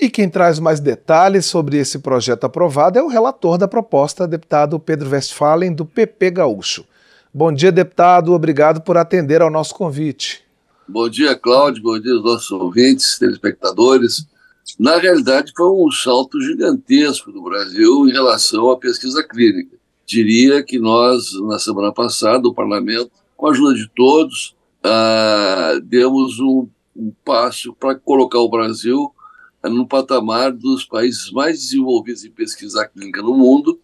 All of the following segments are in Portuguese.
E quem traz mais detalhes sobre esse projeto aprovado é o relator da proposta, deputado Pedro Westphalen, do PP Gaúcho. Bom dia, deputado. Obrigado por atender ao nosso convite. Bom dia, Cláudio. Bom dia aos nossos ouvintes, telespectadores. Na realidade, foi um salto gigantesco do Brasil em relação à pesquisa clínica. Diria que nós, na semana passada, o parlamento, com a ajuda de todos, ah, demos um, um passo para colocar o Brasil no patamar dos países mais desenvolvidos em pesquisa clínica no mundo,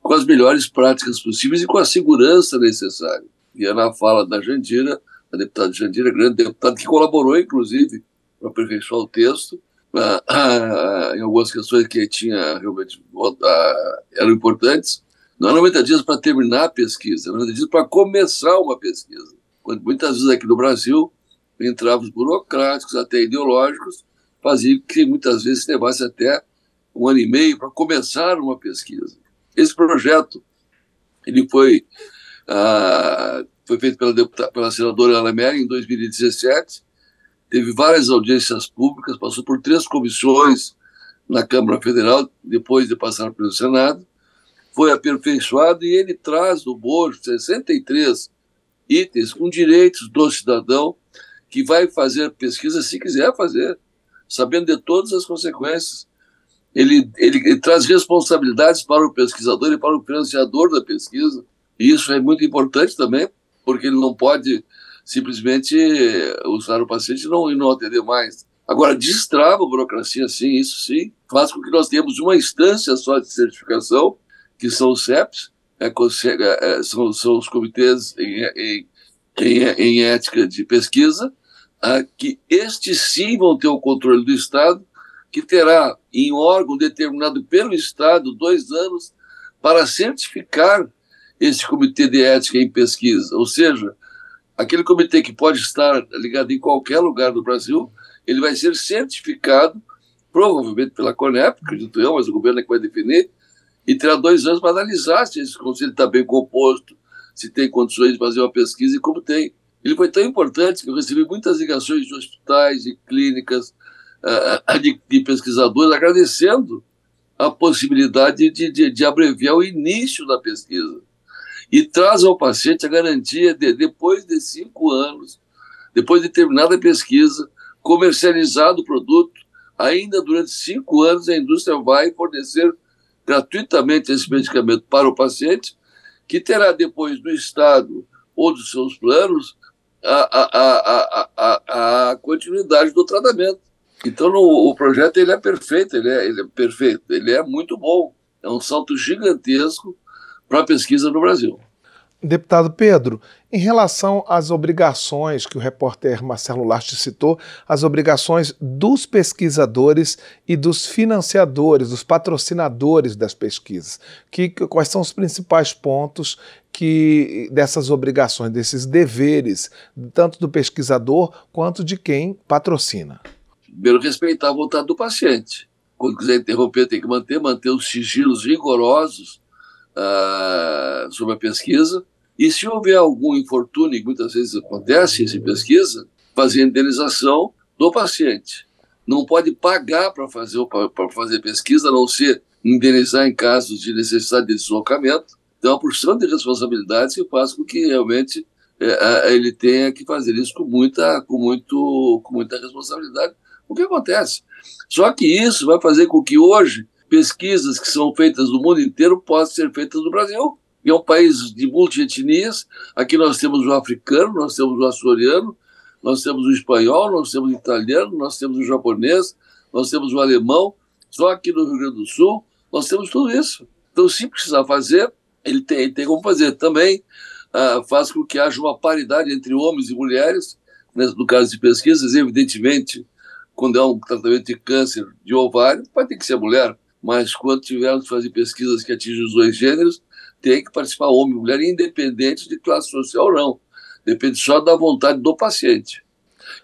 com as melhores práticas possíveis e com a segurança necessária. E é na fala da Jandira, a deputada Jandira, grande deputada, que colaborou, inclusive, para aperfeiçoar o texto, ah, ah, em algumas questões que tinha realmente ah, eram importantes. Não é 90 dias para terminar a pesquisa, é 90 dias para começar uma pesquisa. Quando muitas vezes aqui no Brasil, entravam burocráticos, até ideológicos, fazia que muitas vezes levasse até um ano e meio para começar uma pesquisa. Esse projeto ele foi, ah, foi feito pela, deputada, pela senadora Ana em 2017, teve várias audiências públicas, passou por três comissões na Câmara Federal, depois de passar pelo Senado, foi aperfeiçoado e ele traz no bojo 63 itens com direitos do cidadão que vai fazer pesquisa se quiser fazer sabendo de todas as consequências. Ele, ele, ele, traz responsabilidades para o pesquisador e para o financiador da pesquisa. E isso é muito importante também, porque ele não pode simplesmente usar o paciente e não, e não atender mais. Agora, destrava a burocracia, sim, isso sim, faz com que nós tenhamos uma instância só de certificação, que são os CEPs, é, é, são, são os comitês em, em, em, em ética de pesquisa, ah, que estes sim vão ter o controle do Estado, que terá em órgão determinado pelo Estado dois anos para certificar esse comitê de ética em pesquisa. Ou seja, aquele comitê que pode estar ligado em qualquer lugar do Brasil, ele vai ser certificado, provavelmente pela CONEP, acredito eu, mas o governo é que vai definir, e terá dois anos para analisar se esse conselho está bem composto, se tem condições de fazer uma pesquisa e como tem. Ele foi tão importante que eu recebi muitas ligações de hospitais, de clínicas, uh, de, de, pesquisadores, agradecendo a possibilidade de, de, de, abreviar o início da pesquisa. E traz ao paciente a garantia de, depois de cinco anos, depois de terminada a pesquisa, comercializado o produto, ainda durante cinco anos a indústria vai fornecer gratuitamente esse medicamento para o paciente, que terá depois do Estado ou dos seus planos a, a, a, a, continuidade do tratamento. Então no, o projeto ele é perfeito, ele é, ele é perfeito, ele é muito bom. É um salto gigantesco para a pesquisa no Brasil. Deputado Pedro, em relação às obrigações que o repórter Marcelo Last citou, as obrigações dos pesquisadores e dos financiadores, dos patrocinadores das pesquisas, que, quais são os principais pontos que dessas obrigações, desses deveres, tanto do pesquisador quanto de quem patrocina? Primeiro, respeitar a vontade do paciente. Quando quiser interromper, tem que manter, manter os sigilos rigorosos uh, sobre a pesquisa. E se houver algum infortúnio, que muitas vezes acontece em pesquisa, fazer a indenização do paciente. Não pode pagar para fazer, fazer pesquisa, a não ser indenizar em casos de necessidade de deslocamento. Então, a porção de responsabilidades que faz com que realmente é, ele tenha que fazer isso com muita, com, muito, com muita responsabilidade. O que acontece? Só que isso vai fazer com que hoje pesquisas que são feitas no mundo inteiro possam ser feitas no Brasil. E é um país de multietnias. Aqui nós temos o africano, nós temos o açoriano, nós temos o espanhol, nós temos o italiano, nós temos o japonês, nós temos o alemão. Só aqui no Rio Grande do Sul nós temos tudo isso. Então, se precisar fazer, ele tem, ele tem como fazer. Também uh, faz com que haja uma paridade entre homens e mulheres, né, no caso de pesquisas, evidentemente, quando é um tratamento de câncer de ovário, vai ter que ser mulher mas quando tivermos que fazer pesquisas que atingem os dois gêneros, tem que participar homem e mulher, independente de classe social ou não. Depende só da vontade do paciente.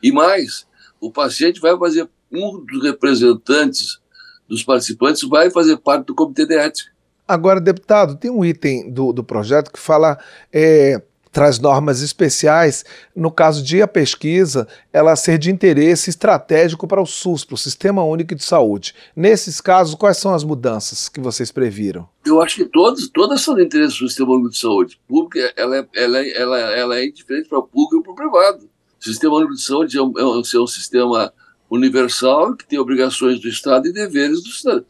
E mais, o paciente vai fazer, um dos representantes dos participantes vai fazer parte do comitê de ética. Agora, deputado, tem um item do, do projeto que fala é, traz normas especiais no caso de a pesquisa ela ser de interesse estratégico para o SUS, para o Sistema Único de Saúde. Nesses casos, quais são as mudanças que vocês previram? Eu acho que todas, todas são de interesse do Sistema Único de Saúde. Público, ela é, ela, é, ela, ela é indiferente para o público e para o privado. O Sistema Único de Saúde é um, é um, é um sistema universal que tem obrigações do Estado e deveres do Estado.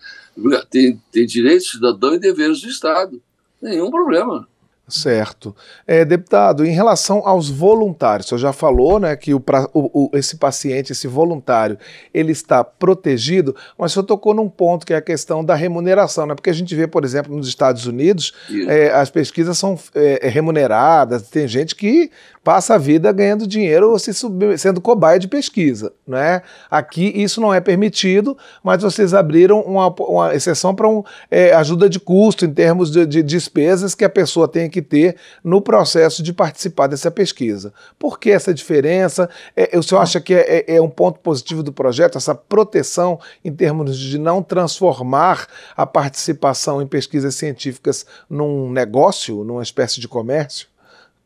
Tem, tem direitos do cidadão e deveres do Estado. Nenhum problema. Certo. É, deputado, em relação aos voluntários, o senhor já falou né, que o, o, esse paciente, esse voluntário, ele está protegido, mas o senhor tocou num ponto que é a questão da remuneração, né? Porque a gente vê, por exemplo, nos Estados Unidos, é, as pesquisas são é, remuneradas, tem gente que passa a vida ganhando dinheiro se sendo cobaia de pesquisa. Né? Aqui isso não é permitido, mas vocês abriram uma, uma exceção para um, é, ajuda de custo em termos de, de, despesas que a pessoa tem que ter no processo de participar dessa pesquisa. Por que essa diferença? É, o senhor acha que é, é, é um ponto positivo do projeto, essa proteção em termos de não transformar a participação em pesquisas científicas num negócio, numa espécie de comércio?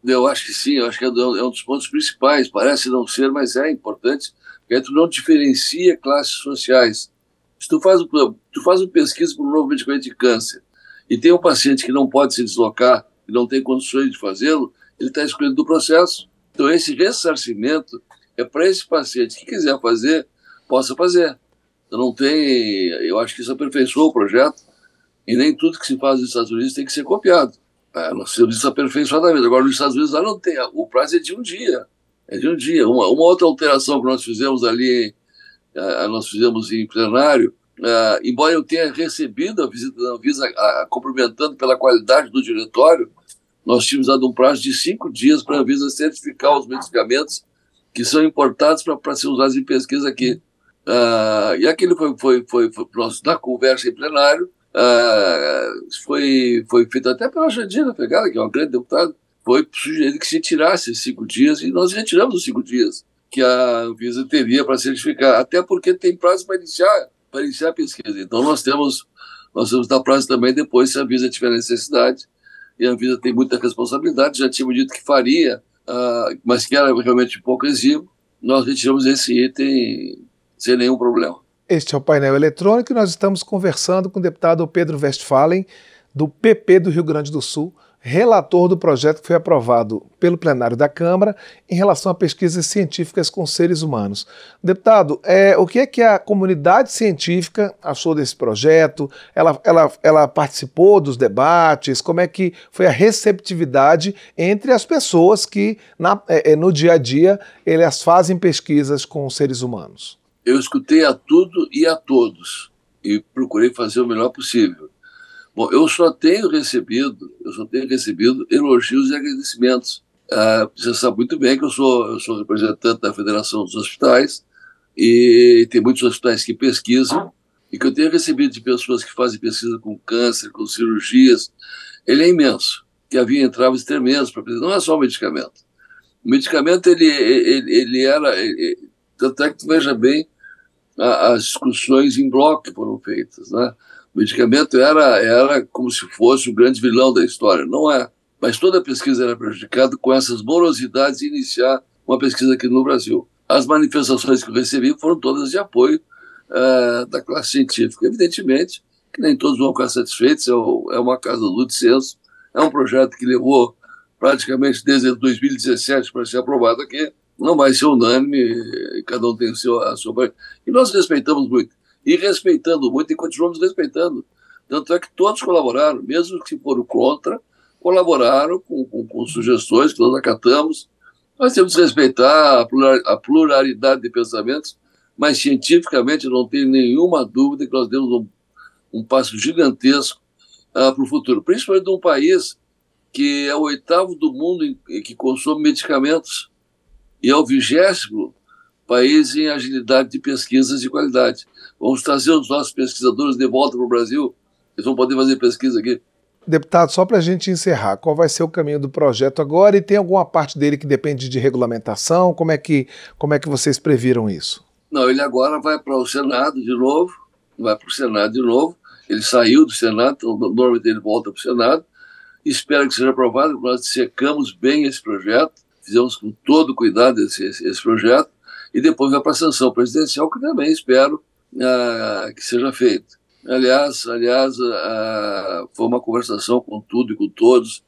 Eu acho que sim, eu acho que é, é um dos pontos principais. Parece não ser, mas é importante, porque tu não diferencia classes sociais. Se tu faz, tu faz uma pesquisa para um novo medicamento de câncer e tem um paciente que não pode se deslocar, e não tem condições de fazê-lo, ele está excluído do processo. Então, esse ressarcimento é para esse paciente que quiser fazer, possa fazer. Então, não tem. Eu acho que isso aperfeiçoou o projeto e nem tudo que se faz nos Estados Unidos tem que ser copiado. É, nós temos isso aperfeiçoadamente. Agora, nos Estados Unidos, lá não tem. O prazo é de um dia. É de um dia. Uma, uma outra alteração que nós fizemos ali, uh, nós fizemos em plenário, uh, embora eu tenha recebido a visita da Anvisa cumprimentando pela qualidade do diretório, nós tínhamos dado um prazo de cinco dias para a Anvisa certificar os medicamentos que são importados para ser usados em pesquisa aqui. E aquilo foi, foi, foi, foi, foi na conversa em plenário, Uh, foi, foi feito até pela Jandira Pegada, que é uma grande deputada, foi sugerido que se tirasse cinco dias e nós retiramos os cinco dias que a Anvisa teria para certificar, até porque tem prazo para iniciar, para iniciar a pesquisa. Então nós temos, nós temos dar prazo também depois se a Anvisa tiver necessidade, e a Anvisa tem muita responsabilidade, já tínhamos dito que faria, uh, mas que era realmente pouco exíguo, nós retiramos esse item sem nenhum problema. Este é o painel eletrônico e nós estamos conversando com o deputado Pedro Westphalen, do PP do Rio Grande do Sul, relator do projeto que foi aprovado pelo plenário da Câmara em relação a pesquisas científicas com seres humanos. Deputado, é, o que é que a comunidade científica achou desse projeto? Ela, ela, ela participou dos debates? Como é que foi a receptividade entre as pessoas que na, é, é no dia a dia elas fazem pesquisas com seres humanos? Eu escutei a tudo e a todos e procurei fazer o melhor possível. Bom, eu só tenho recebido, eu só tenho recebido elogios e agradecimentos. Ah, você sabe muito bem que eu sou, eu sou representante da Federação dos Hospitais e tem muitos hospitais que pesquisam e que eu tenho recebido de pessoas que fazem pesquisa com câncer, com cirurgias, ele é imenso. Que havia entraves tremendos para. Não é só o medicamento. O medicamento ele, ele, ele era, ele, tanto é que veja bem as discussões em bloco foram feitas. Né? O medicamento era, era como se fosse o grande vilão da história. Não é. Mas toda a pesquisa era prejudicada com essas morosidades de iniciar uma pesquisa aqui no Brasil. As manifestações que eu recebi foram todas de apoio uh, da classe científica. Evidentemente que nem todos vão ficar satisfeitos, é, é uma casa do dissenso, é um projeto que levou praticamente desde 2017 para ser aprovado aqui, não vai ser unânime, cada um tem seu, a sua. E nós respeitamos muito. E respeitando muito, e continuamos respeitando. Tanto é que todos colaboraram, mesmo que foram contra, colaboraram com, com, com sugestões que nós acatamos. Nós temos que respeitar a, a pluralidade de pensamentos, mas cientificamente não tem nenhuma dúvida que nós demos um, um passo gigantesco uh, para o futuro, principalmente de um país que é o oitavo do mundo em que consome medicamentos e é o vigésimo país em agilidade de pesquisas de qualidade. Vamos trazer os nossos pesquisadores de volta para o Brasil, eles vão poder fazer pesquisa aqui. Deputado, só para a gente encerrar, qual vai ser o caminho do projeto agora e tem alguma parte dele que depende de regulamentação? Como é que, como é que vocês previram isso? Não, ele agora vai para o Senado de novo, vai para o Senado de novo. Ele saiu do Senado, então normalmente ele volta para o Senado espero que seja aprovado, nós secamos bem esse projeto, fizemos com todo cuidado esse, esse, projeto, e depois vai para a sanção presidencial, que também espero uh, que seja feito. Aliás, aliás uh, foi uma conversação com tudo e com todos,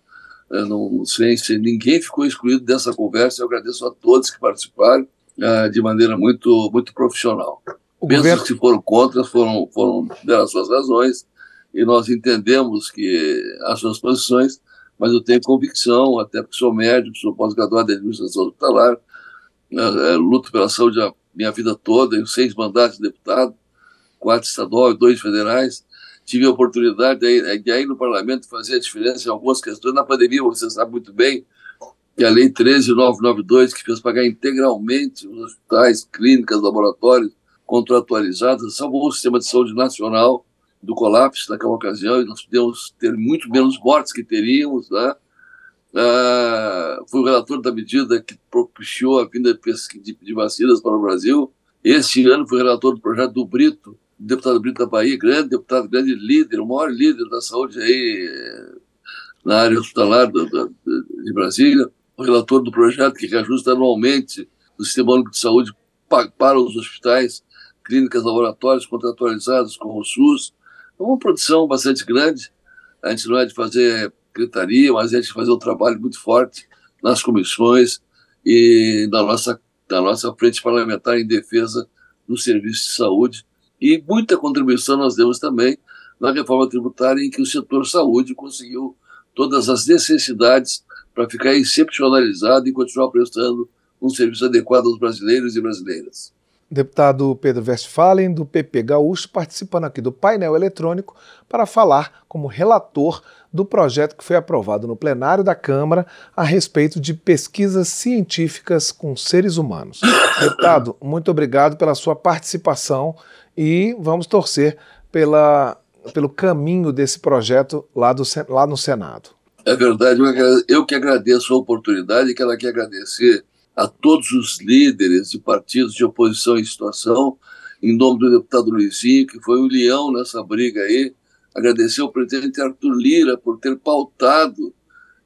uh, não, sem, sem, ninguém ficou excluído dessa conversa, eu agradeço a todos que participaram de maneira muito, muito profissional. O Mesmo governo... que foram contra, foram, foram deram suas razões, e nós entendemos que as suas posições, mas eu tenho convicção, até porque sou médico, sou pós-graduado em administração hospitalar, né, é, luto pela saúde a minha vida toda, em seis mandatos de deputado, quatro estadual e dois federais. Tive a oportunidade de, de aí no parlamento fazer a diferença em algumas questões. Na pandemia, você sabe muito bem, que a Lei 13992, que fez pagar integralmente os hospitais, clínicas, laboratórios contratualizados, salvou o sistema de saúde nacional do colapso naquela ocasião e nós pudemos ter muito menos mortes que teríamos, né? Ah, fui o relator da medida que propiciou a vinda de, de vacinas para o Brasil. Este ano fui relator do projeto do Brito, deputado Brito da Bahia, grande deputado, grande líder, o maior líder da saúde aí na área hospitalar de Brasília, o relator do projeto que reajusta anualmente o Sistema Único de Saúde para os hospitais, clínicas, laboratórios contratualizados com o SUS, é uma produção bastante grande. A gente não é de fazer gritaria, mas é de fazer um trabalho muito forte nas comissões e na nossa, na nossa frente parlamentar em defesa do serviço de saúde. E muita contribuição nós demos também na reforma tributária, em que o setor saúde conseguiu todas as necessidades para ficar excepcionalizado e continuar prestando um serviço adequado aos brasileiros e brasileiras. Deputado Pedro Westphalen, do PP Gaúcho, participando aqui do painel eletrônico para falar como relator do projeto que foi aprovado no plenário da Câmara a respeito de pesquisas científicas com seres humanos. Deputado, muito obrigado pela sua participação e vamos torcer pela, pelo caminho desse projeto lá, do, lá no Senado. É verdade, eu que agradeço a oportunidade e quero aqui agradecer a todos os líderes de partidos de oposição em situação, em nome do deputado Luizinho, que foi o leão nessa briga aí. Agradecer ao presidente Arthur Lira por ter pautado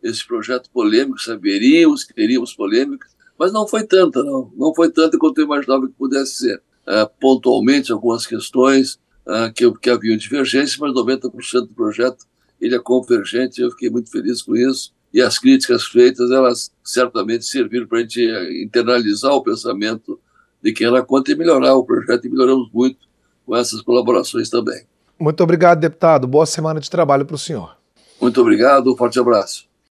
esse projeto polêmico, saberíamos que teríamos polêmicas, mas não foi tanta, não. Não foi tanta quanto eu imaginava que pudesse ser. Uh, pontualmente, algumas questões uh, que, que haviam divergências, mas 90% do projeto ele é convergente, eu fiquei muito feliz com isso e as críticas feitas, elas certamente serviram para a gente internalizar o pensamento de quem era contra e melhorar o projeto, e melhoramos muito com essas colaborações também. Muito obrigado, deputado. Boa semana de trabalho para o senhor. Muito obrigado, um forte abraço.